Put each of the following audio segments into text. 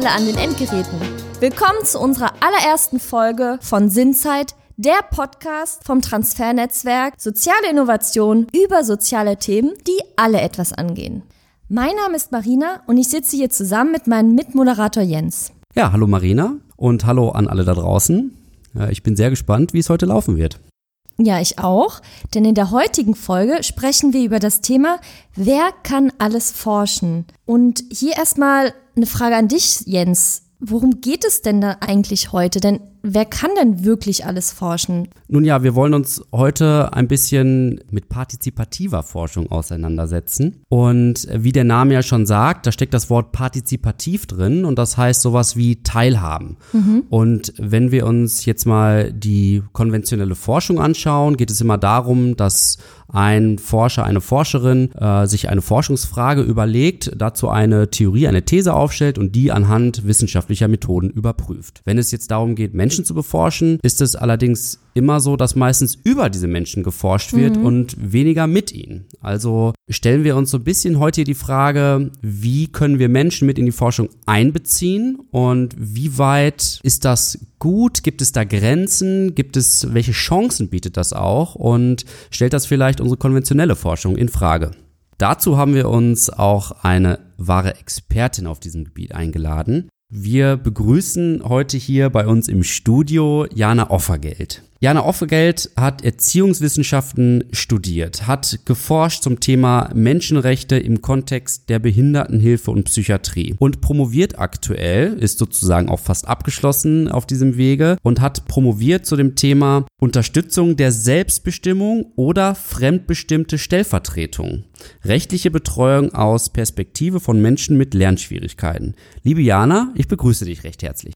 alle an den Endgeräten. Willkommen zu unserer allerersten Folge von Sinnzeit, der Podcast vom Transfernetzwerk Soziale Innovation über soziale Themen, die alle etwas angehen. Mein Name ist Marina und ich sitze hier zusammen mit meinem Mitmoderator Jens. Ja, hallo Marina und hallo an alle da draußen. Ich bin sehr gespannt, wie es heute laufen wird. Ja, ich auch, denn in der heutigen Folge sprechen wir über das Thema, wer kann alles forschen? Und hier erstmal eine Frage an dich, Jens. Worum geht es denn da eigentlich heute? Denn wer kann denn wirklich alles forschen? Nun ja, wir wollen uns heute ein bisschen mit partizipativer Forschung auseinandersetzen. Und wie der Name ja schon sagt, da steckt das Wort partizipativ drin und das heißt sowas wie Teilhaben. Mhm. Und wenn wir uns jetzt mal die konventionelle Forschung anschauen, geht es immer darum, dass ein Forscher, eine Forscherin äh, sich eine Forschungsfrage überlegt, dazu eine Theorie, eine These aufstellt und die anhand wissenschaftlicher Methoden überprüft. Wenn es jetzt darum geht, Menschen zu beforschen, ist es allerdings immer so, dass meistens über diese Menschen geforscht wird mhm. und weniger mit ihnen. Also stellen wir uns so ein bisschen heute hier die Frage, wie können wir Menschen mit in die Forschung einbeziehen und wie weit ist das gut? Gibt es da Grenzen? Gibt es, welche Chancen bietet das auch? Und stellt das vielleicht unsere konventionelle Forschung in Frage? Dazu haben wir uns auch eine wahre Expertin auf diesem Gebiet eingeladen. Wir begrüßen heute hier bei uns im Studio Jana Offergeld. Jana Offegeld hat Erziehungswissenschaften studiert, hat geforscht zum Thema Menschenrechte im Kontext der Behindertenhilfe und Psychiatrie und promoviert aktuell, ist sozusagen auch fast abgeschlossen auf diesem Wege und hat promoviert zu dem Thema Unterstützung der Selbstbestimmung oder fremdbestimmte Stellvertretung. Rechtliche Betreuung aus Perspektive von Menschen mit Lernschwierigkeiten. Liebe Jana, ich begrüße dich recht herzlich.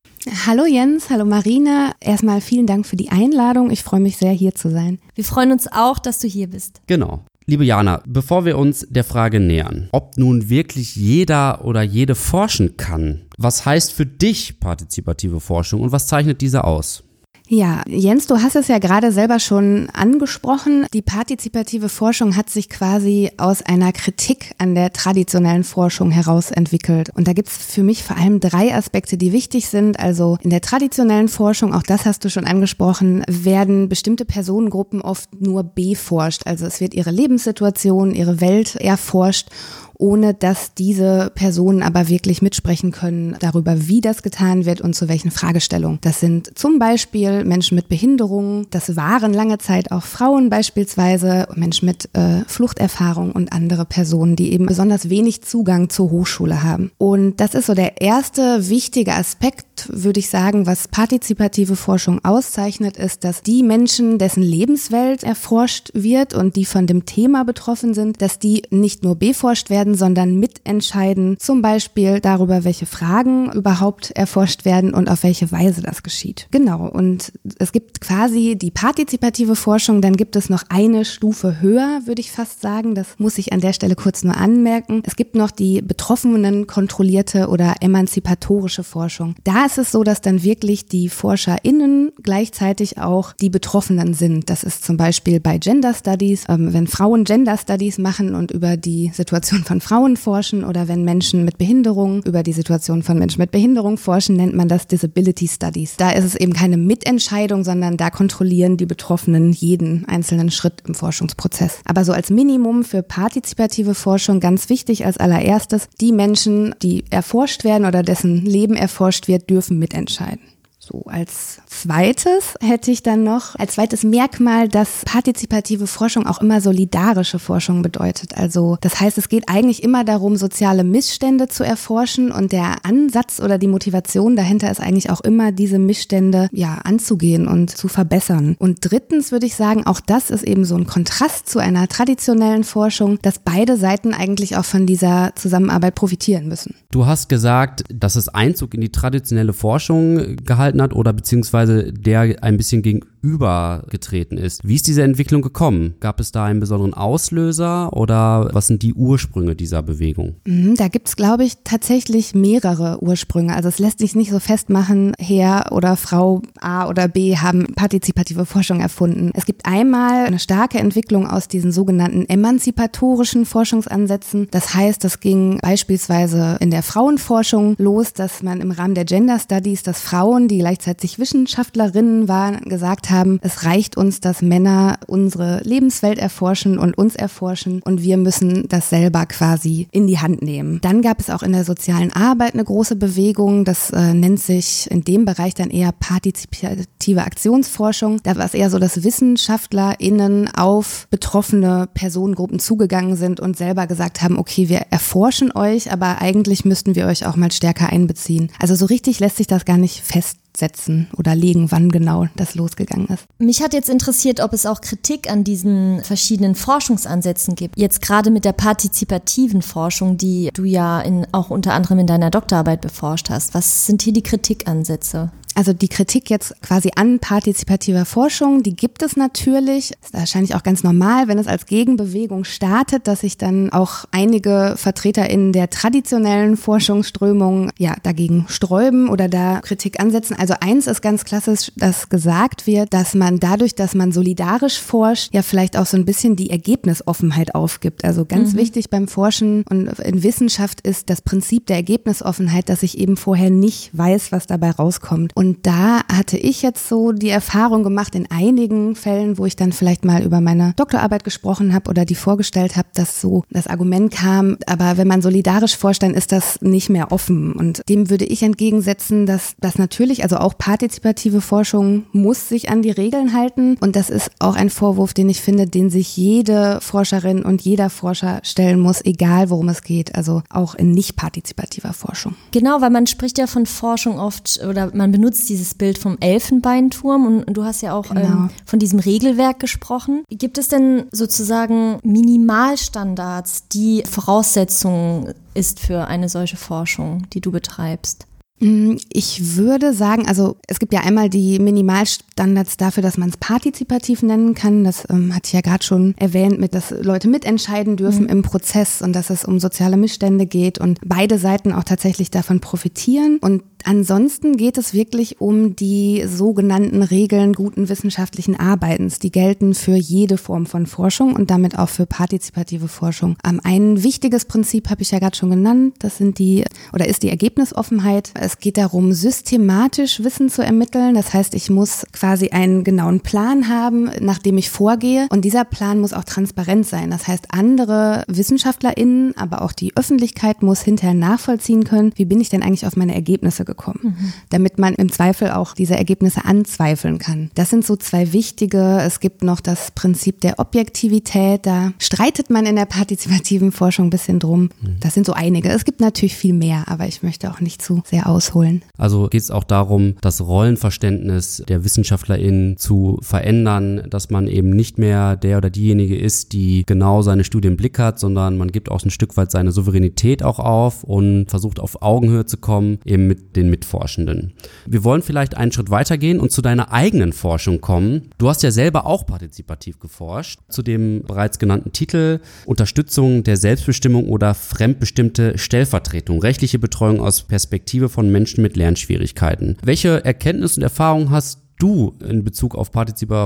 Hallo Jens, hallo Marina. Erstmal vielen Dank für die Einladung. Ich freue mich sehr, hier zu sein. Wir freuen uns auch, dass du hier bist. Genau. Liebe Jana, bevor wir uns der Frage nähern, ob nun wirklich jeder oder jede forschen kann, was heißt für dich partizipative Forschung und was zeichnet diese aus? Ja, Jens, du hast es ja gerade selber schon angesprochen. Die partizipative Forschung hat sich quasi aus einer Kritik an der traditionellen Forschung heraus entwickelt. Und da gibt's für mich vor allem drei Aspekte, die wichtig sind. Also in der traditionellen Forschung, auch das hast du schon angesprochen, werden bestimmte Personengruppen oft nur beforscht. Also es wird ihre Lebenssituation, ihre Welt erforscht ohne dass diese Personen aber wirklich mitsprechen können darüber, wie das getan wird und zu welchen Fragestellungen. Das sind zum Beispiel Menschen mit Behinderungen, das waren lange Zeit auch Frauen beispielsweise, Menschen mit äh, Fluchterfahrung und andere Personen, die eben besonders wenig Zugang zur Hochschule haben. Und das ist so der erste wichtige Aspekt, würde ich sagen, was partizipative Forschung auszeichnet, ist, dass die Menschen, dessen Lebenswelt erforscht wird und die von dem Thema betroffen sind, dass die nicht nur beforscht werden, sondern mitentscheiden, zum Beispiel darüber, welche Fragen überhaupt erforscht werden und auf welche Weise das geschieht. Genau, und es gibt quasi die partizipative Forschung, dann gibt es noch eine Stufe höher, würde ich fast sagen. Das muss ich an der Stelle kurz nur anmerken. Es gibt noch die betroffenen kontrollierte oder emanzipatorische Forschung. Da ist es so, dass dann wirklich die ForscherInnen gleichzeitig auch die Betroffenen sind. Das ist zum Beispiel bei Gender Studies, ähm, wenn Frauen Gender Studies machen und über die Situation von Frauen forschen oder wenn Menschen mit Behinderung über die Situation von Menschen mit Behinderung forschen, nennt man das Disability Studies. Da ist es eben keine Mitentscheidung, sondern da kontrollieren die Betroffenen jeden einzelnen Schritt im Forschungsprozess. Aber so als Minimum für partizipative Forschung ganz wichtig als allererstes, die Menschen, die erforscht werden oder dessen Leben erforscht wird, dürfen mitentscheiden. So, als zweites hätte ich dann noch, als zweites Merkmal, dass partizipative Forschung auch immer solidarische Forschung bedeutet. Also, das heißt, es geht eigentlich immer darum, soziale Missstände zu erforschen und der Ansatz oder die Motivation dahinter ist eigentlich auch immer, diese Missstände, ja, anzugehen und zu verbessern. Und drittens würde ich sagen, auch das ist eben so ein Kontrast zu einer traditionellen Forschung, dass beide Seiten eigentlich auch von dieser Zusammenarbeit profitieren müssen. Du hast gesagt, dass es Einzug in die traditionelle Forschung gehalten gehalten hat oder beziehungsweise der ein bisschen gegen, übergetreten ist. Wie ist diese Entwicklung gekommen? Gab es da einen besonderen Auslöser oder was sind die Ursprünge dieser Bewegung? Mhm, da gibt es, glaube ich, tatsächlich mehrere Ursprünge. Also es lässt sich nicht so festmachen, Herr oder Frau A oder B haben partizipative Forschung erfunden. Es gibt einmal eine starke Entwicklung aus diesen sogenannten emanzipatorischen Forschungsansätzen. Das heißt, das ging beispielsweise in der Frauenforschung los, dass man im Rahmen der Gender Studies, dass Frauen, die gleichzeitig Wissenschaftlerinnen waren, gesagt haben, es reicht uns, dass Männer unsere Lebenswelt erforschen und uns erforschen und wir müssen das selber quasi in die Hand nehmen. Dann gab es auch in der sozialen Arbeit eine große Bewegung, das äh, nennt sich in dem Bereich dann eher partizipative Aktionsforschung. Da war es eher so, dass WissenschaftlerInnen auf betroffene Personengruppen zugegangen sind und selber gesagt haben, okay, wir erforschen euch, aber eigentlich müssten wir euch auch mal stärker einbeziehen. Also so richtig lässt sich das gar nicht fest setzen oder legen, wann genau das losgegangen ist. Mich hat jetzt interessiert, ob es auch Kritik an diesen verschiedenen Forschungsansätzen gibt. Jetzt gerade mit der partizipativen Forschung, die du ja in, auch unter anderem in deiner Doktorarbeit beforscht hast. Was sind hier die Kritikansätze? Also die Kritik jetzt quasi an partizipativer Forschung, die gibt es natürlich. Ist wahrscheinlich auch ganz normal, wenn es als Gegenbewegung startet, dass sich dann auch einige Vertreter in der traditionellen Forschungsströmung ja dagegen sträuben oder da Kritik ansetzen. Also eins ist ganz klassisch, dass gesagt wird, dass man dadurch, dass man solidarisch forscht, ja vielleicht auch so ein bisschen die Ergebnisoffenheit aufgibt. Also ganz mhm. wichtig beim Forschen und in Wissenschaft ist das Prinzip der Ergebnisoffenheit, dass ich eben vorher nicht weiß, was dabei rauskommt. Und und da hatte ich jetzt so die Erfahrung gemacht in einigen Fällen, wo ich dann vielleicht mal über meine Doktorarbeit gesprochen habe oder die vorgestellt habe, dass so das Argument kam, aber wenn man solidarisch forscht, dann ist das nicht mehr offen. Und dem würde ich entgegensetzen, dass das natürlich, also auch partizipative Forschung muss sich an die Regeln halten. Und das ist auch ein Vorwurf, den ich finde, den sich jede Forscherin und jeder Forscher stellen muss, egal worum es geht. Also auch in nicht partizipativer Forschung. Genau, weil man spricht ja von Forschung oft oder man benutzt benutzt dieses Bild vom Elfenbeinturm und du hast ja auch genau. ähm, von diesem Regelwerk gesprochen. Gibt es denn sozusagen Minimalstandards, die Voraussetzung ist für eine solche Forschung, die du betreibst? Mm, ich würde sagen, also es gibt ja einmal die Minimalstandards dafür, dass man es partizipativ nennen kann. Das ähm, hatte ich ja gerade schon erwähnt, mit dass Leute mitentscheiden dürfen mhm. im Prozess und dass es um soziale Missstände geht und beide Seiten auch tatsächlich davon profitieren. Und Ansonsten geht es wirklich um die sogenannten Regeln guten wissenschaftlichen Arbeitens. Die gelten für jede Form von Forschung und damit auch für partizipative Forschung. ein wichtiges Prinzip habe ich ja gerade schon genannt. Das sind die oder ist die Ergebnisoffenheit. Es geht darum, systematisch Wissen zu ermitteln. Das heißt, ich muss quasi einen genauen Plan haben, nach dem ich vorgehe. Und dieser Plan muss auch transparent sein. Das heißt, andere WissenschaftlerInnen, aber auch die Öffentlichkeit muss hinterher nachvollziehen können, wie bin ich denn eigentlich auf meine Ergebnisse gekommen mhm. damit man im Zweifel auch diese Ergebnisse anzweifeln kann. Das sind so zwei wichtige. Es gibt noch das Prinzip der Objektivität. Da streitet man in der partizipativen Forschung ein bisschen drum. Mhm. Das sind so einige. Es gibt natürlich viel mehr, aber ich möchte auch nicht zu sehr ausholen. Also geht es auch darum, das Rollenverständnis der WissenschaftlerInnen zu verändern, dass man eben nicht mehr der oder diejenige ist, die genau seine Studie im Blick hat, sondern man gibt auch ein Stück weit seine Souveränität auch auf und versucht auf Augenhöhe zu kommen, eben mit den den Mitforschenden. Wir wollen vielleicht einen Schritt weitergehen und zu deiner eigenen Forschung kommen. Du hast ja selber auch partizipativ geforscht, zu dem bereits genannten Titel Unterstützung der Selbstbestimmung oder fremdbestimmte Stellvertretung, rechtliche Betreuung aus Perspektive von Menschen mit Lernschwierigkeiten. Welche Erkenntnisse und Erfahrungen hast du in Bezug auf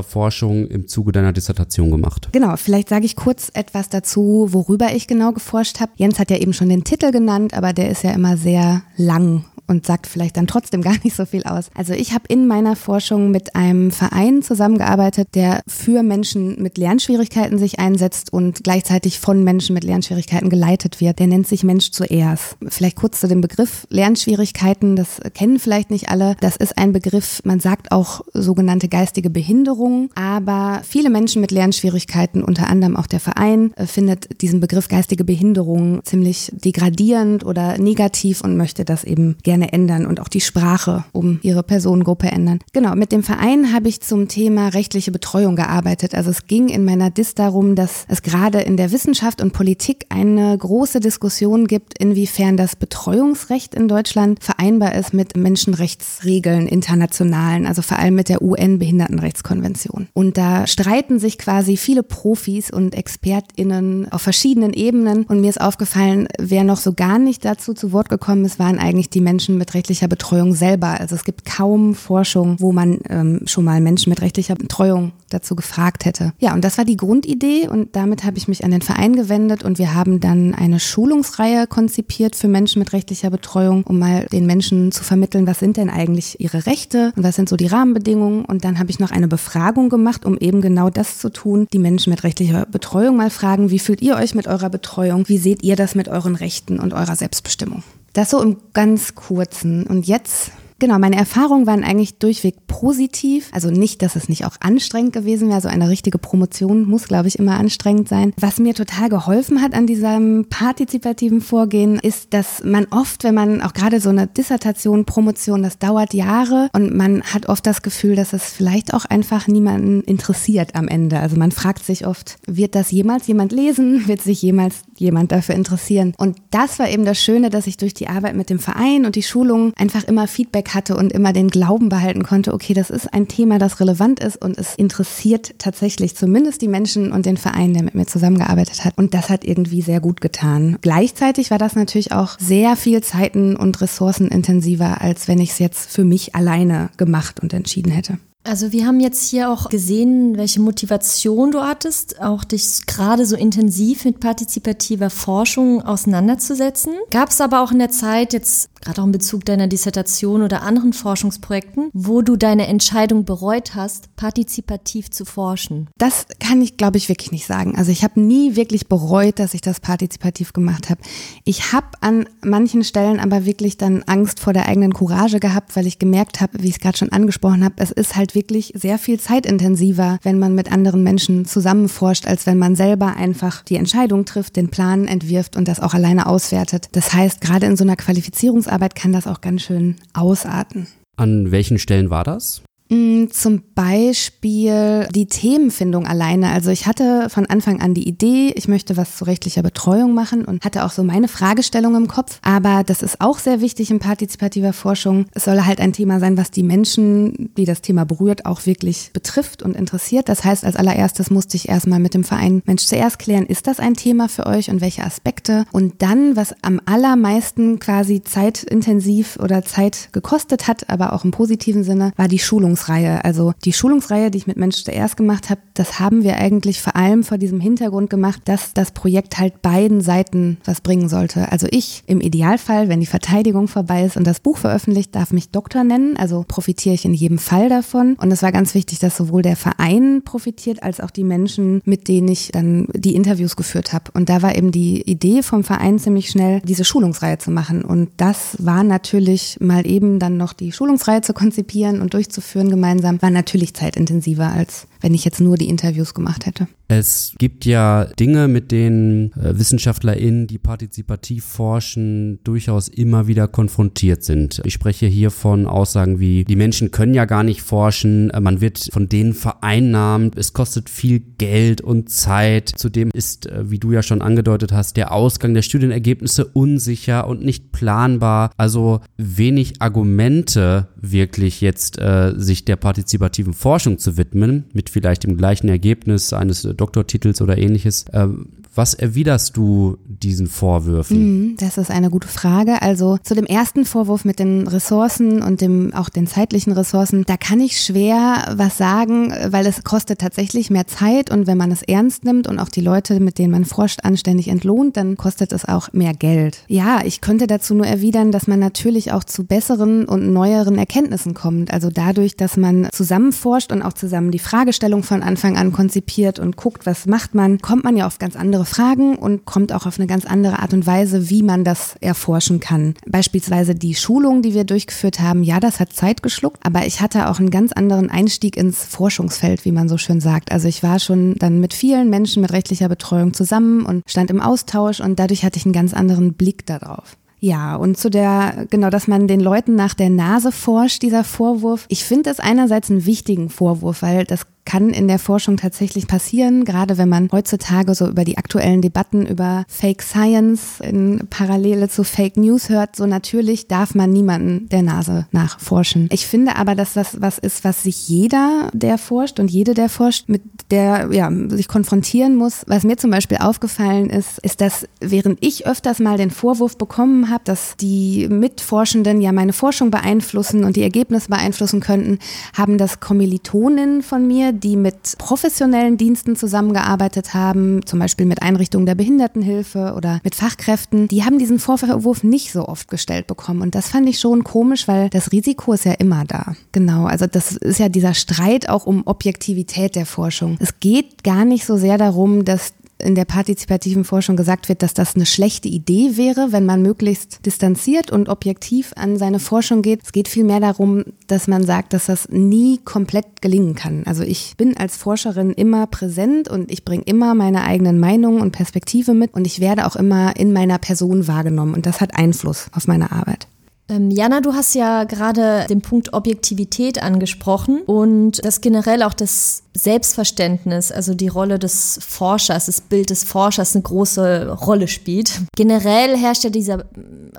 Forschung im Zuge deiner Dissertation gemacht? Genau, vielleicht sage ich kurz etwas dazu, worüber ich genau geforscht habe. Jens hat ja eben schon den Titel genannt, aber der ist ja immer sehr lang und sagt vielleicht dann trotzdem gar nicht so viel aus. Also ich habe in meiner Forschung mit einem Verein zusammengearbeitet, der für Menschen mit Lernschwierigkeiten sich einsetzt und gleichzeitig von Menschen mit Lernschwierigkeiten geleitet wird. Der nennt sich Mensch zuerst. Vielleicht kurz zu dem Begriff Lernschwierigkeiten, das kennen vielleicht nicht alle. Das ist ein Begriff, man sagt auch sogenannte geistige Behinderung, aber viele Menschen mit Lernschwierigkeiten, unter anderem auch der Verein, äh, findet diesen Begriff geistige Behinderung ziemlich degradierend oder negativ und möchte das eben gerne gerne ändern und auch die Sprache um ihre Personengruppe ändern. Genau, mit dem Verein habe ich zum Thema rechtliche Betreuung gearbeitet. Also es ging in meiner DIS darum, dass es gerade in der Wissenschaft und Politik eine große Diskussion gibt, inwiefern das Betreuungsrecht in Deutschland vereinbar ist mit Menschenrechtsregeln internationalen, also vor allem mit der UN-Behindertenrechtskonvention. Und da streiten sich quasi viele Profis und ExpertInnen auf verschiedenen Ebenen. Und mir ist aufgefallen, wer noch so gar nicht dazu zu Wort gekommen ist, waren eigentlich die Menschen mit rechtlicher Betreuung selber. Also es gibt kaum Forschung, wo man ähm, schon mal Menschen mit rechtlicher Betreuung dazu gefragt hätte. Ja, und das war die Grundidee und damit habe ich mich an den Verein gewendet und wir haben dann eine Schulungsreihe konzipiert für Menschen mit rechtlicher Betreuung, um mal den Menschen zu vermitteln, was sind denn eigentlich ihre Rechte und was sind so die Rahmenbedingungen. Und dann habe ich noch eine Befragung gemacht, um eben genau das zu tun, die Menschen mit rechtlicher Betreuung mal fragen, wie fühlt ihr euch mit eurer Betreuung, wie seht ihr das mit euren Rechten und eurer Selbstbestimmung. Das so im ganz kurzen. Und jetzt Genau, meine Erfahrungen waren eigentlich durchweg positiv. Also nicht, dass es nicht auch anstrengend gewesen wäre. So eine richtige Promotion muss, glaube ich, immer anstrengend sein. Was mir total geholfen hat an diesem partizipativen Vorgehen, ist, dass man oft, wenn man auch gerade so eine Dissertation, Promotion, das dauert Jahre und man hat oft das Gefühl, dass es vielleicht auch einfach niemanden interessiert am Ende. Also man fragt sich oft, wird das jemals jemand lesen? Wird sich jemals jemand dafür interessieren? Und das war eben das Schöne, dass ich durch die Arbeit mit dem Verein und die Schulungen einfach immer Feedback hatte und immer den Glauben behalten konnte, okay, das ist ein Thema, das relevant ist und es interessiert tatsächlich zumindest die Menschen und den Verein, der mit mir zusammengearbeitet hat. Und das hat irgendwie sehr gut getan. Gleichzeitig war das natürlich auch sehr viel Zeiten- und ressourcenintensiver, als wenn ich es jetzt für mich alleine gemacht und entschieden hätte. Also wir haben jetzt hier auch gesehen, welche Motivation du hattest, auch dich gerade so intensiv mit partizipativer Forschung auseinanderzusetzen. Gab es aber auch in der Zeit jetzt, gerade auch in Bezug deiner Dissertation oder anderen Forschungsprojekten, wo du deine Entscheidung bereut hast, partizipativ zu forschen? Das kann ich, glaube ich, wirklich nicht sagen. Also ich habe nie wirklich bereut, dass ich das partizipativ gemacht habe. Ich habe an manchen Stellen aber wirklich dann Angst vor der eigenen Courage gehabt, weil ich gemerkt habe, wie ich es gerade schon angesprochen habe, es ist halt wirklich sehr viel zeitintensiver, wenn man mit anderen Menschen zusammenforscht, als wenn man selber einfach die Entscheidung trifft, den Plan entwirft und das auch alleine auswertet. Das heißt, gerade in so einer Qualifizierungsarbeit kann das auch ganz schön ausarten. An welchen Stellen war das? Mm, zum Beispiel die Themenfindung alleine. Also ich hatte von Anfang an die Idee, ich möchte was zu rechtlicher Betreuung machen und hatte auch so meine Fragestellung im Kopf. Aber das ist auch sehr wichtig in partizipativer Forschung. Es soll halt ein Thema sein, was die Menschen, die das Thema berührt, auch wirklich betrifft und interessiert. Das heißt, als allererstes musste ich erstmal mit dem Verein Mensch zuerst klären, ist das ein Thema für euch und welche Aspekte? Und dann, was am allermeisten quasi zeitintensiv oder Zeit gekostet hat, aber auch im positiven Sinne, war die Schulung Schulungsreihe. Also die Schulungsreihe, die ich mit Mensch zuerst gemacht habe, das haben wir eigentlich vor allem vor diesem Hintergrund gemacht, dass das Projekt halt beiden Seiten was bringen sollte. Also ich im Idealfall, wenn die Verteidigung vorbei ist und das Buch veröffentlicht, darf mich Doktor nennen. Also profitiere ich in jedem Fall davon. Und es war ganz wichtig, dass sowohl der Verein profitiert, als auch die Menschen, mit denen ich dann die Interviews geführt habe. Und da war eben die Idee vom Verein ziemlich schnell, diese Schulungsreihe zu machen. Und das war natürlich mal eben dann noch die Schulungsreihe zu konzipieren und durchzuführen gemeinsam, war natürlich zeitintensiver als wenn ich jetzt nur die Interviews gemacht hätte. Es gibt ja Dinge, mit denen äh, WissenschaftlerInnen, die partizipativ forschen, durchaus immer wieder konfrontiert sind. Ich spreche hier von Aussagen wie, die Menschen können ja gar nicht forschen, äh, man wird von denen vereinnahmt, es kostet viel Geld und Zeit. Zudem ist, äh, wie du ja schon angedeutet hast, der Ausgang der Studienergebnisse unsicher und nicht planbar. Also wenig Argumente wirklich jetzt sich der partizipativen Forschung zu widmen, mit vielleicht dem gleichen Ergebnis eines Doktortitels oder ähnliches. Ähm, was erwiderst du diesen Vorwürfen? Mhm, das ist eine gute Frage. Also zu dem ersten Vorwurf mit den Ressourcen und dem auch den zeitlichen Ressourcen, da kann ich schwer was sagen, weil es kostet tatsächlich mehr Zeit und wenn man es ernst nimmt und auch die Leute, mit denen man forscht, anständig entlohnt, dann kostet es auch mehr Geld. Ja, ich könnte dazu nur erwidern, dass man natürlich auch zu besseren und neueren Erkenntnissen kommt. Also dadurch, dass man zusammen forscht und auch zusammen die Fragestellung von Anfang an konzipiert und guckt, was macht man, kommt man ja auf ganz andere Fragen und kommt auch auf eine ganz andere Art und Weise, wie man das erforschen kann. Beispielsweise die Schulung, die wir durchgeführt haben, ja, das hat Zeit geschluckt, aber ich hatte auch einen ganz anderen Einstieg ins Forschungsfeld, wie man so schön sagt. Also ich war schon dann mit vielen Menschen mit rechtlicher Betreuung zusammen und stand im Austausch und dadurch hatte ich einen ganz anderen Blick darauf. Ja, und zu der, genau, dass man den Leuten nach der Nase forscht, dieser Vorwurf. Ich finde das einerseits einen wichtigen Vorwurf, weil das kann in der Forschung tatsächlich passieren, gerade wenn man heutzutage so über die aktuellen Debatten über Fake Science in Parallele zu Fake News hört. So natürlich darf man niemanden der Nase nachforschen. Ich finde aber, dass das was ist, was sich jeder, der forscht und jede, der forscht, mit der ja, sich konfrontieren muss. Was mir zum Beispiel aufgefallen ist, ist, dass während ich öfters mal den Vorwurf bekommen habe, dass die Mitforschenden ja meine Forschung beeinflussen und die Ergebnisse beeinflussen könnten, haben das Kommilitonen von mir, die mit professionellen Diensten zusammengearbeitet haben, zum Beispiel mit Einrichtungen der Behindertenhilfe oder mit Fachkräften, die haben diesen Vorwurf nicht so oft gestellt bekommen. Und das fand ich schon komisch, weil das Risiko ist ja immer da. Genau, also das ist ja dieser Streit auch um Objektivität der Forschung. Es geht gar nicht so sehr darum, dass in der partizipativen Forschung gesagt wird, dass das eine schlechte Idee wäre, wenn man möglichst distanziert und objektiv an seine Forschung geht. Es geht vielmehr darum, dass man sagt, dass das nie komplett gelingen kann. Also ich bin als Forscherin immer präsent und ich bringe immer meine eigenen Meinungen und Perspektive mit und ich werde auch immer in meiner Person wahrgenommen und das hat Einfluss auf meine Arbeit. Ähm, Jana, du hast ja gerade den Punkt Objektivität angesprochen und das generell auch das Selbstverständnis, also die Rolle des Forschers, das Bild des Forschers eine große Rolle spielt. Generell herrscht ja dieser,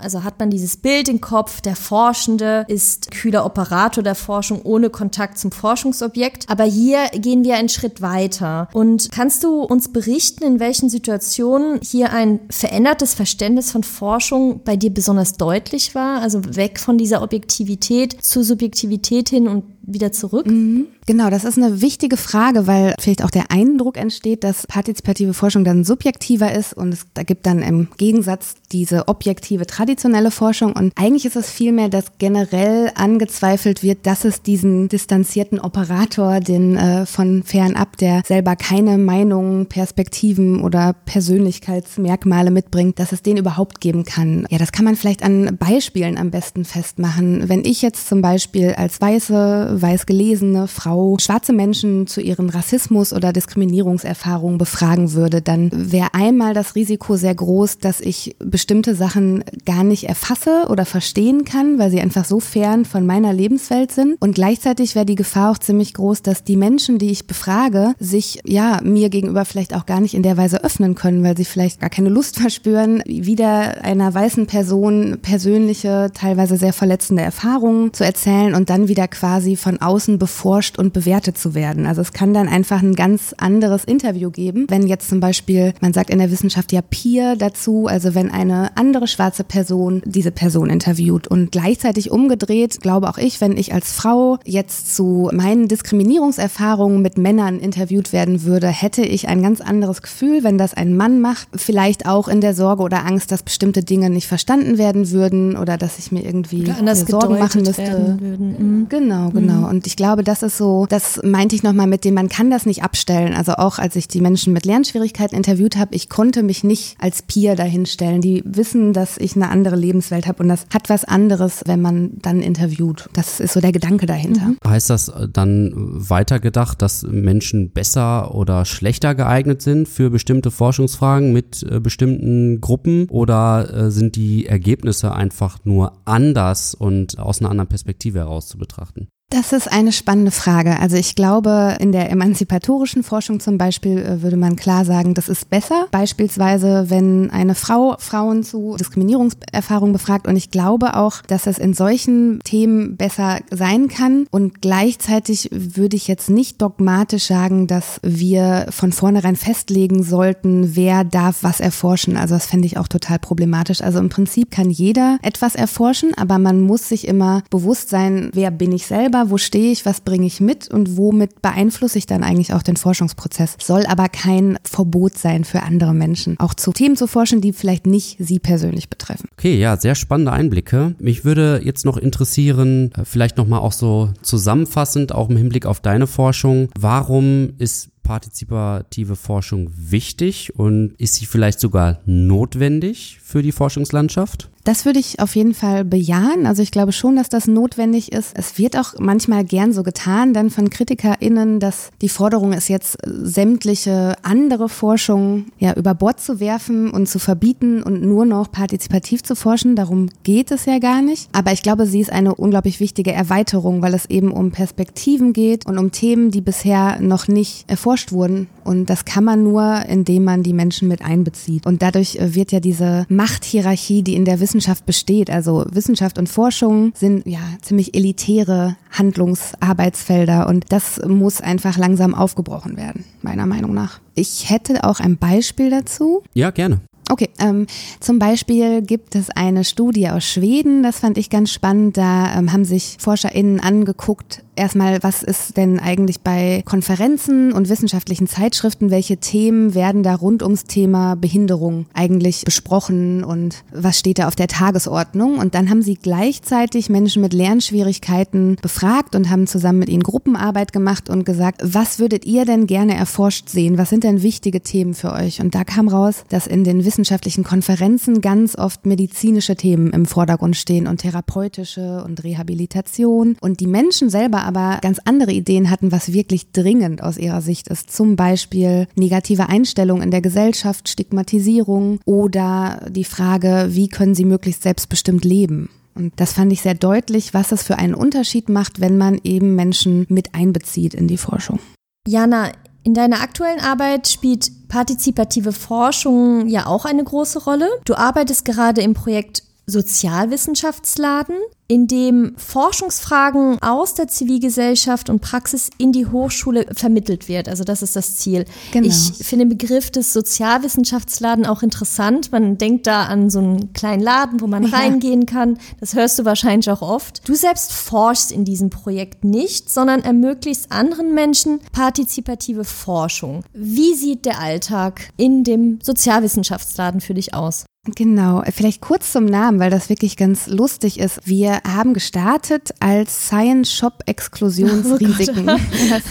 also hat man dieses Bild im Kopf, der Forschende ist kühler Operator der Forschung ohne Kontakt zum Forschungsobjekt. Aber hier gehen wir einen Schritt weiter. Und kannst du uns berichten, in welchen Situationen hier ein verändertes Verständnis von Forschung bei dir besonders deutlich war? Also weg von dieser Objektivität zur Subjektivität hin und wieder zurück? Mhm. Genau, das ist eine wichtige Frage, weil vielleicht auch der Eindruck entsteht, dass partizipative Forschung dann subjektiver ist und es da gibt dann im Gegensatz diese objektive traditionelle Forschung und eigentlich ist es vielmehr, dass generell angezweifelt wird, dass es diesen distanzierten Operator, den äh, von fernab, der selber keine Meinungen, Perspektiven oder Persönlichkeitsmerkmale mitbringt, dass es den überhaupt geben kann. Ja, das kann man vielleicht an Beispielen am besten festmachen. Wenn ich jetzt zum Beispiel als weiße weiß gelesene Frau schwarze Menschen zu ihren Rassismus- oder Diskriminierungserfahrungen befragen würde, dann wäre einmal das Risiko sehr groß, dass ich bestimmte Sachen gar nicht erfasse oder verstehen kann, weil sie einfach so fern von meiner Lebenswelt sind. Und gleichzeitig wäre die Gefahr auch ziemlich groß, dass die Menschen, die ich befrage, sich ja mir gegenüber vielleicht auch gar nicht in der Weise öffnen können, weil sie vielleicht gar keine Lust verspüren, wieder einer weißen Person persönliche, teilweise sehr verletzende Erfahrungen zu erzählen und dann wieder quasi von von außen beforscht und bewertet zu werden. Also es kann dann einfach ein ganz anderes Interview geben. Wenn jetzt zum Beispiel, man sagt in der Wissenschaft ja Peer dazu, also wenn eine andere schwarze Person diese Person interviewt und gleichzeitig umgedreht, glaube auch ich, wenn ich als Frau jetzt zu meinen Diskriminierungserfahrungen mit Männern interviewt werden würde, hätte ich ein ganz anderes Gefühl, wenn das ein Mann macht, vielleicht auch in der Sorge oder Angst, dass bestimmte Dinge nicht verstanden werden würden oder dass ich mir irgendwie Sorgen machen müsste. Mhm. Genau, genau. Genau. Und ich glaube, das ist so, das meinte ich nochmal mit dem, man kann das nicht abstellen. Also auch als ich die Menschen mit Lernschwierigkeiten interviewt habe, ich konnte mich nicht als Peer dahinstellen. Die wissen, dass ich eine andere Lebenswelt habe und das hat was anderes, wenn man dann interviewt. Das ist so der Gedanke dahinter. Mhm. Heißt das dann weitergedacht, dass Menschen besser oder schlechter geeignet sind für bestimmte Forschungsfragen mit äh, bestimmten Gruppen oder äh, sind die Ergebnisse einfach nur anders und aus einer anderen Perspektive heraus zu betrachten? Das ist eine spannende Frage. Also ich glaube, in der emanzipatorischen Forschung zum Beispiel äh, würde man klar sagen, das ist besser. Beispielsweise, wenn eine Frau Frauen zu Diskriminierungserfahrungen befragt. Und ich glaube auch, dass es in solchen Themen besser sein kann. Und gleichzeitig würde ich jetzt nicht dogmatisch sagen, dass wir von vornherein festlegen sollten, wer darf was erforschen. Also das fände ich auch total problematisch. Also im Prinzip kann jeder etwas erforschen, aber man muss sich immer bewusst sein, wer bin ich selber selber, wo stehe ich, was bringe ich mit und womit beeinflusse ich dann eigentlich auch den Forschungsprozess. Soll aber kein Verbot sein für andere Menschen, auch zu Themen zu forschen, die vielleicht nicht sie persönlich betreffen. Okay, ja, sehr spannende Einblicke. Mich würde jetzt noch interessieren, äh, vielleicht nochmal auch so zusammenfassend, auch im Hinblick auf deine Forschung, warum ist partizipative Forschung wichtig und ist sie vielleicht sogar notwendig für die Forschungslandschaft? Das würde ich auf jeden Fall bejahen. Also ich glaube schon, dass das notwendig ist. Es wird auch manchmal gern so getan, dann von KritikerInnen, dass die Forderung ist jetzt, sämtliche andere Forschung ja über Bord zu werfen und zu verbieten und nur noch partizipativ zu forschen. Darum geht es ja gar nicht. Aber ich glaube, sie ist eine unglaublich wichtige Erweiterung, weil es eben um Perspektiven geht und um Themen, die bisher noch nicht erforscht wurden. Und das kann man nur, indem man die Menschen mit einbezieht. Und dadurch äh, wird ja diese Machthierarchie, die in der Wissenschaft besteht, also Wissenschaft und Forschung sind ja ziemlich elitäre Handlungsarbeitsfelder und das muss einfach langsam aufgebrochen werden, meiner Meinung nach. Ich hätte auch ein Beispiel dazu. Ja, gerne. Okay, ähm, zum Beispiel gibt es eine Studie aus Schweden, das fand ich ganz spannend. Da ähm, haben sich ForscherInnen angeguckt, erstmal, was ist denn eigentlich bei Konferenzen und wissenschaftlichen Zeitschriften, welche Themen werden da rund ums Thema Behinderung eigentlich besprochen und was steht da auf der Tagesordnung? Und dann haben sie gleichzeitig Menschen mit Lernschwierigkeiten befragt und haben zusammen mit ihnen Gruppenarbeit gemacht und gesagt, was würdet ihr denn gerne erforscht sehen? Was sind denn wichtige Themen für euch? Und da kam raus, dass in den wissenschaftlichen Konferenzen ganz oft medizinische Themen im Vordergrund stehen und therapeutische und Rehabilitation. Und die Menschen selber aber ganz andere Ideen hatten, was wirklich dringend aus ihrer Sicht ist. Zum Beispiel negative Einstellung in der Gesellschaft, Stigmatisierung oder die Frage, wie können sie möglichst selbstbestimmt leben. Und das fand ich sehr deutlich, was es für einen Unterschied macht, wenn man eben Menschen mit einbezieht in die Forschung. Jana, in deiner aktuellen Arbeit spielt partizipative Forschung ja auch eine große Rolle. Du arbeitest gerade im Projekt Sozialwissenschaftsladen in dem Forschungsfragen aus der Zivilgesellschaft und Praxis in die Hochschule vermittelt wird. Also das ist das Ziel. Genau. Ich finde den Begriff des Sozialwissenschaftsladen auch interessant. Man denkt da an so einen kleinen Laden, wo man ja. reingehen kann. Das hörst du wahrscheinlich auch oft. Du selbst forschst in diesem Projekt nicht, sondern ermöglichst anderen Menschen partizipative Forschung. Wie sieht der Alltag in dem Sozialwissenschaftsladen für dich aus? Genau, vielleicht kurz zum Namen, weil das wirklich ganz lustig ist. Wir haben gestartet als Science Shop Exklusionsrisiken. Oh das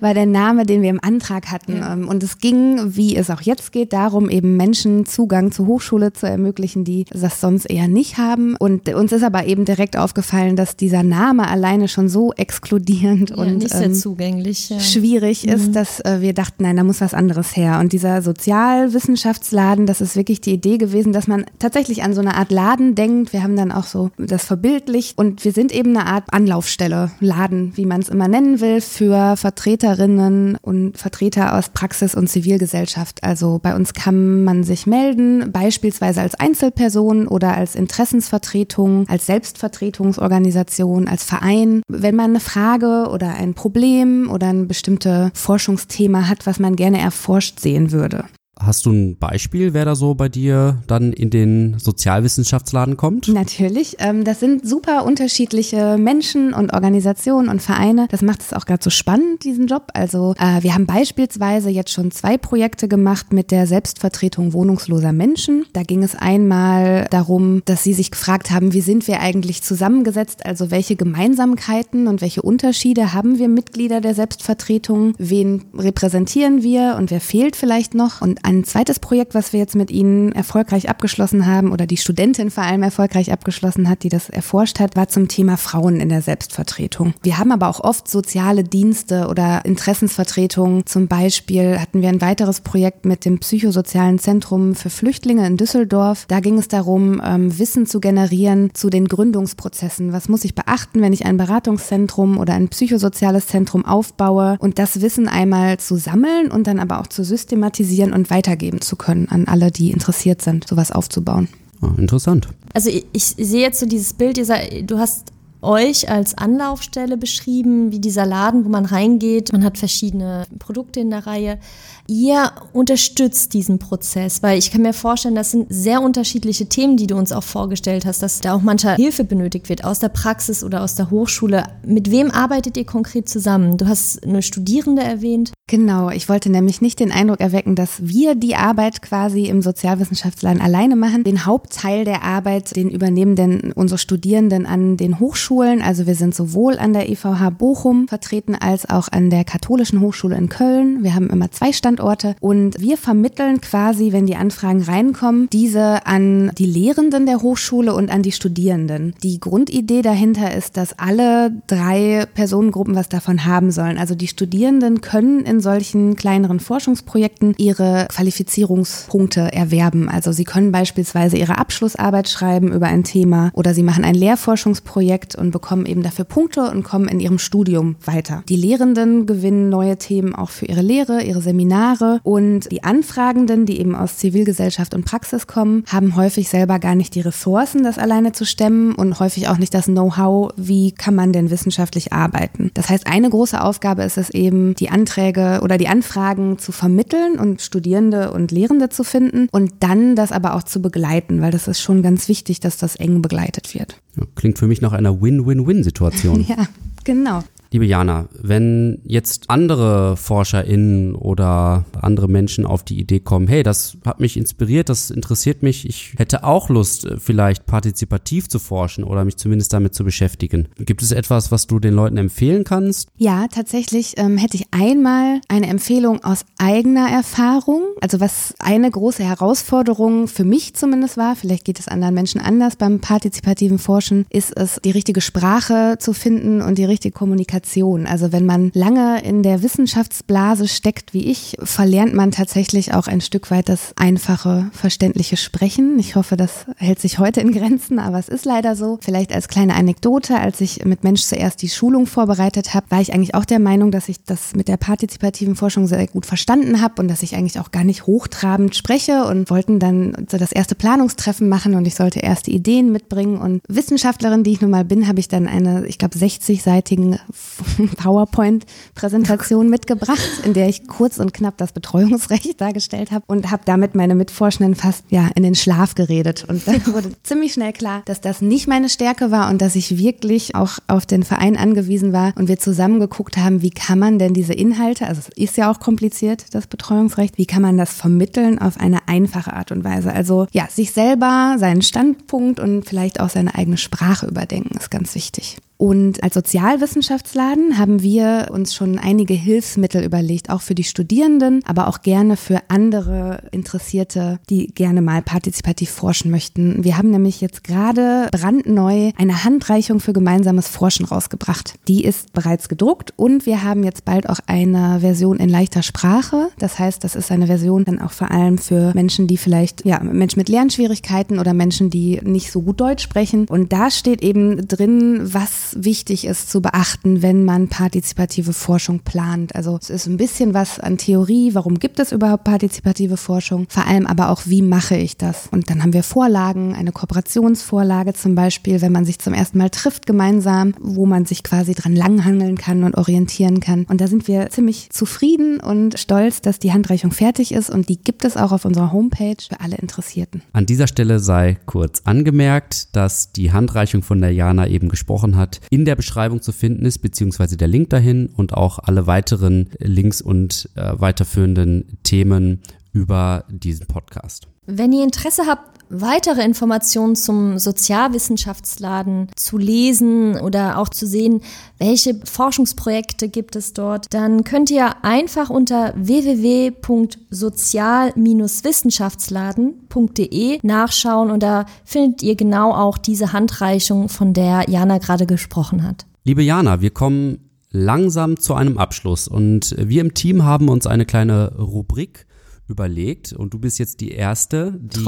war der Name, den wir im Antrag hatten. Ja. Ähm, und es ging, wie es auch jetzt geht, darum, eben Menschen Zugang zur Hochschule zu ermöglichen, die das sonst eher nicht haben. Und uns ist aber eben direkt aufgefallen, dass dieser Name alleine schon so exkludierend ja, und ähm, ja. schwierig mhm. ist, dass äh, wir dachten, nein, da muss was anderes her. Und dieser Sozialwissenschaftsladen, das ist wirklich die Idee gewesen, dass man tatsächlich an so eine Art Laden denkt. Wir haben dann auch so das verbildlicht und wir sind eben eine Art Anlaufstelle, Laden, wie man es immer nennen will, für Vertreterinnen und Vertreter aus Praxis und Zivilgesellschaft. Also bei uns kann man sich melden, beispielsweise als Einzelperson oder als Interessensvertretung, als Selbstvertretungsorganisation, als Verein. Wenn man eine Frage oder ein Problem oder ein bestimmtes Forschungsthema hat, was man gerne erforscht sehen würde. Hast du ein Beispiel, wer da so bei dir dann in den Sozialwissenschaftsladen kommt? Natürlich. Ähm, das sind super unterschiedliche Menschen und Organisationen und Vereine. Das macht es auch gerade so spannend, diesen Job. Also äh, wir haben beispielsweise jetzt schon zwei Projekte gemacht mit der Selbstvertretung wohnungsloser Menschen. Da ging es einmal darum, dass sie sich gefragt haben, wie sind wir eigentlich zusammengesetzt? Also welche Gemeinsamkeiten und welche Unterschiede haben wir Mitglieder der Selbstvertretung? Wen repräsentieren wir und wer fehlt vielleicht noch? Und ein zweites Projekt, was wir jetzt mit Ihnen erfolgreich abgeschlossen haben oder die Studentin vor allem erfolgreich abgeschlossen hat, die das erforscht hat, war zum Thema Frauen in der Selbstvertretung. Wir haben aber auch oft soziale Dienste oder Interessensvertretungen. Zum Beispiel hatten wir ein weiteres Projekt mit dem Psychosozialen Zentrum für Flüchtlinge in Düsseldorf. Da ging es darum, ähm, Wissen zu generieren zu den Gründungsprozessen. Was muss ich beachten, wenn ich ein Beratungszentrum oder ein psychosoziales Zentrum aufbaue und das Wissen einmal zu sammeln und dann aber auch zu systematisieren und weitergeben zu können an alle, die interessiert sind, sowas aufzubauen. Ah, interessant. Also ich, ich, sehe jetzt so dieses Bild, dieser, du hast euch als Anlaufstelle beschrieben, wie dieser Laden, wo man reingeht. Man hat verschiedene Produkte in der Reihe. Ihr unterstützt diesen Prozess, weil ich kann mir vorstellen, das sind sehr unterschiedliche Themen, die du uns auch vorgestellt hast, dass da auch mancher Hilfe benötigt wird aus der Praxis oder aus der Hochschule. Mit wem arbeitet ihr konkret zusammen? Du hast eine Studierende erwähnt. Genau, ich wollte nämlich nicht den Eindruck erwecken, dass wir die Arbeit quasi im Sozialwissenschaftsladen alleine machen. Den Hauptteil der Arbeit, den übernehmen denn unsere Studierenden an den Hochschulen. Also wir sind sowohl an der EVH Bochum vertreten als auch an der Katholischen Hochschule in Köln. Wir haben immer zwei Standorte und wir vermitteln quasi, wenn die Anfragen reinkommen, diese an die Lehrenden der Hochschule und an die Studierenden. Die Grundidee dahinter ist, dass alle drei Personengruppen was davon haben sollen. Also die Studierenden können in in solchen kleineren Forschungsprojekten ihre Qualifizierungspunkte erwerben. Also sie können beispielsweise ihre Abschlussarbeit schreiben über ein Thema oder sie machen ein Lehrforschungsprojekt und bekommen eben dafür Punkte und kommen in ihrem Studium weiter. Die Lehrenden gewinnen neue Themen auch für ihre Lehre, ihre Seminare und die Anfragenden, die eben aus Zivilgesellschaft und Praxis kommen, haben häufig selber gar nicht die Ressourcen, das alleine zu stemmen und häufig auch nicht das Know-how, wie kann man denn wissenschaftlich arbeiten. Das heißt, eine große Aufgabe ist es eben, die Anträge oder die Anfragen zu vermitteln und Studierende und Lehrende zu finden und dann das aber auch zu begleiten, weil das ist schon ganz wichtig, dass das eng begleitet wird. Klingt für mich nach einer Win-Win-Win-Situation. ja, genau. Liebe Jana, wenn jetzt andere ForscherInnen oder andere Menschen auf die Idee kommen, hey, das hat mich inspiriert, das interessiert mich, ich hätte auch Lust, äh, vielleicht partizipativ zu forschen oder mich zumindest damit zu beschäftigen. Gibt es etwas, was du den Leuten empfehlen kannst? Ja, tatsächlich ähm, hätte ich einmal eine Empfehlung aus eigener Erfahrung. Also was eine große Herausforderung für mich zumindest war, vielleicht geht es anderen Menschen anders beim partizipativen Forschen, ist es, die richtige Sprache zu finden und die richtige Kommunikation Kommunikation. Also wenn man lange in der Wissenschaftsblase steckt wie ich, verlernt man tatsächlich auch ein Stück weit das einfache, verständliche Sprechen. Ich hoffe, das hält sich heute in Grenzen, aber es ist leider so. Vielleicht als kleine Anekdote, als ich mit Mensch zuerst die Schulung vorbereitet habe, war ich eigentlich auch der Meinung, dass ich das mit der partizipativen Forschung sehr gut verstanden habe und dass ich eigentlich auch gar nicht hochtrabend spreche und wollten dann so das erste Planungstreffen machen und ich sollte erste Ideen mitbringen und Wissenschaftlerin, die ich nun mal bin, habe ich dann eine, ich glaube, 60-seitigen PowerPoint-Präsentation mitgebracht, in der ich kurz und knapp das Betreuungsrecht dargestellt habe und habe damit meine Mitforschenden fast ja in den Schlaf geredet. Und dann wurde ziemlich schnell klar, dass das nicht meine Stärke war und dass ich wirklich auch auf den Verein angewiesen war und wir zusammen geguckt haben, wie kann man denn diese Inhalte, also es ist ja auch kompliziert, das Betreuungsrecht, wie kann man das vermitteln auf eine einfache Art und Weise. Also ja, sich selber, seinen Standpunkt und vielleicht auch seine eigene Sprache überdenken, ist ganz wichtig. Und als Sozialwissenschaftsladen haben wir uns schon einige Hilfsmittel überlegt, auch für die Studierenden, aber auch gerne für andere Interessierte, die gerne mal partizipativ forschen möchten. Wir haben nämlich jetzt gerade brandneu eine Handreichung für gemeinsames Forschen rausgebracht. Die ist bereits gedruckt und wir haben jetzt bald auch eine Version in leichter Sprache. Das heißt, das ist eine Version dann auch vor allem für Menschen, die vielleicht, ja, Menschen mit Lernschwierigkeiten oder Menschen, die nicht so gut Deutsch sprechen. Und da steht eben drin, was wichtig ist zu beachten, wenn man partizipative Forschung plant. Also es ist ein bisschen was an Theorie, warum gibt es überhaupt partizipative Forschung, vor allem aber auch, wie mache ich das? Und dann haben wir Vorlagen, eine Kooperationsvorlage zum Beispiel, wenn man sich zum ersten Mal trifft gemeinsam, wo man sich quasi dran langhangeln kann und orientieren kann. Und da sind wir ziemlich zufrieden und stolz, dass die Handreichung fertig ist und die gibt es auch auf unserer Homepage für alle Interessierten. An dieser Stelle sei kurz angemerkt, dass die Handreichung von der Jana eben gesprochen hat, in der Beschreibung zu finden ist, beziehungsweise der Link dahin und auch alle weiteren Links und äh, weiterführenden Themen über diesen Podcast. Wenn ihr Interesse habt, weitere Informationen zum Sozialwissenschaftsladen zu lesen oder auch zu sehen, welche Forschungsprojekte gibt es dort, dann könnt ihr einfach unter www.sozial-wissenschaftsladen.de nachschauen und da findet ihr genau auch diese Handreichung, von der Jana gerade gesprochen hat. Liebe Jana, wir kommen langsam zu einem Abschluss und wir im Team haben uns eine kleine Rubrik überlegt und du bist jetzt die erste, die,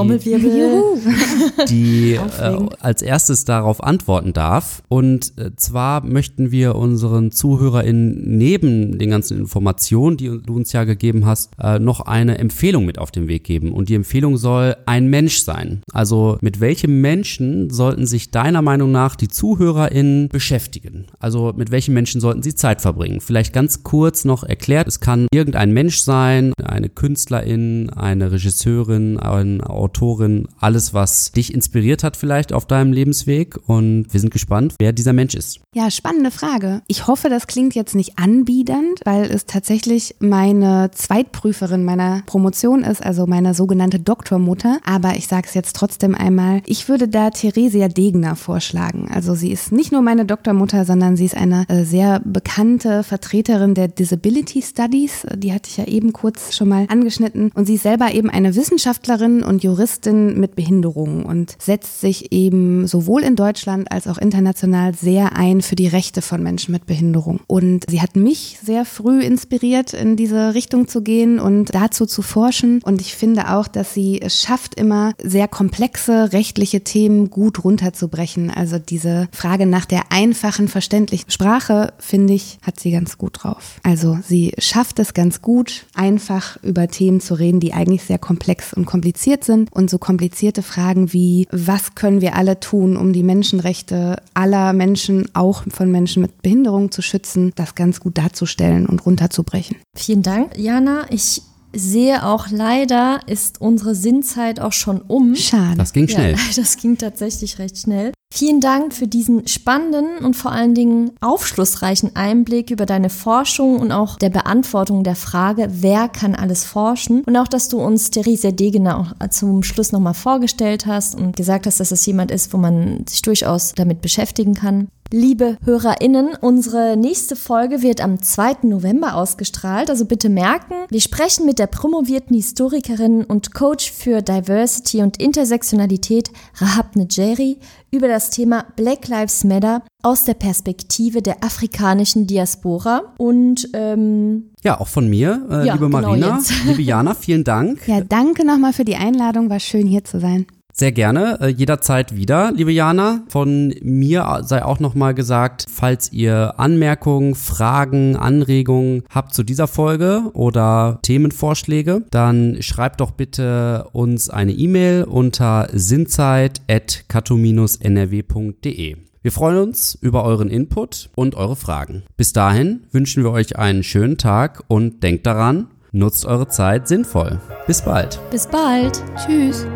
die äh, als erstes darauf antworten darf. Und äh, zwar möchten wir unseren ZuhörerInnen neben den ganzen Informationen, die du uns ja gegeben hast, äh, noch eine Empfehlung mit auf den Weg geben. Und die Empfehlung soll ein Mensch sein. Also mit welchem Menschen sollten sich deiner Meinung nach die ZuhörerInnen beschäftigen? Also mit welchen Menschen sollten sie Zeit verbringen? Vielleicht ganz kurz noch erklärt, es kann irgendein Mensch sein, eine Künstlerin, Schauspielerin, eine Regisseurin, eine Autorin, alles, was dich inspiriert hat vielleicht auf deinem Lebensweg. Und wir sind gespannt, wer dieser Mensch ist. Ja, spannende Frage. Ich hoffe, das klingt jetzt nicht anbiedernd, weil es tatsächlich meine Zweitprüferin meiner Promotion ist, also meine sogenannte Doktormutter. Aber ich sage es jetzt trotzdem einmal, ich würde da Theresia Degner vorschlagen. Also sie ist nicht nur meine Doktormutter, sondern sie ist eine äh, sehr bekannte Vertreterin der Disability Studies. Die hatte ich ja eben kurz schon mal angeschnitten. Und sie ist selber eben eine Wissenschaftlerin und Juristin mit Behinderungen und setzt sich eben sowohl in Deutschland als auch international sehr ein für die Rechte von Menschen mit Behinderung. Und sie hat mich sehr früh inspiriert, in diese Richtung zu gehen und dazu zu forschen. Und ich finde auch, dass sie es schafft, immer sehr komplexe rechtliche Themen gut runterzubrechen. Also diese Frage nach der einfachen, verständlichen Sprache, finde ich, hat sie ganz gut drauf. Also sie schafft es ganz gut, einfach über Themen zu reden, die eigentlich sehr komplex und kompliziert sind. Und so komplizierte Fragen wie, was können wir alle tun, um die Menschenrechte aller Menschen, auch von Menschen mit Behinderung zu schützen, das ganz gut darzustellen und runterzubrechen. Vielen Dank, Jana. Ich sehe auch leider ist unsere Sinnzeit auch schon um. Schade. Das ging schnell. Ja, das ging tatsächlich recht schnell. Vielen Dank für diesen spannenden und vor allen Dingen aufschlussreichen Einblick über deine Forschung und auch der Beantwortung der Frage, wer kann alles forschen? Und auch, dass du uns Theresa Degener zum Schluss nochmal vorgestellt hast und gesagt hast, dass es jemand ist, wo man sich durchaus damit beschäftigen kann. Liebe HörerInnen, unsere nächste Folge wird am 2. November ausgestrahlt, also bitte merken, wir sprechen mit der promovierten Historikerin und Coach für Diversity und Intersektionalität Rahab Nejeri über das Thema Black Lives Matter aus der Perspektive der afrikanischen Diaspora. Und ähm, Ja, auch von mir, äh, Ja, liebe genau, Marina, Jens. liebe Jana, vielen Dank. Ja, danke nochmal für die Einladung. War schön hier zu sein. Sehr gerne, äh, jederzeit wieder, liebe Jana. Von mir sei auch nochmal gesagt, falls ihr Anmerkungen, Fragen, Anregungen habt zu dieser Folge oder Themenvorschläge, dann schreibt doch bitte uns eine E-Mail unter sinnzeit.kato-nrw.de. Wir freuen uns über euren Input und eure Fragen. Bis dahin wünschen wir euch einen schönen Tag und denkt daran, nutzt eure Zeit sinnvoll. Bis bald. bis bald. Tschüss.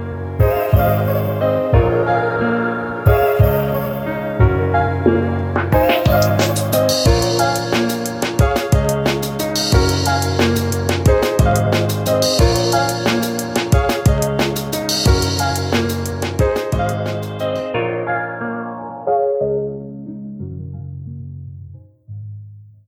Música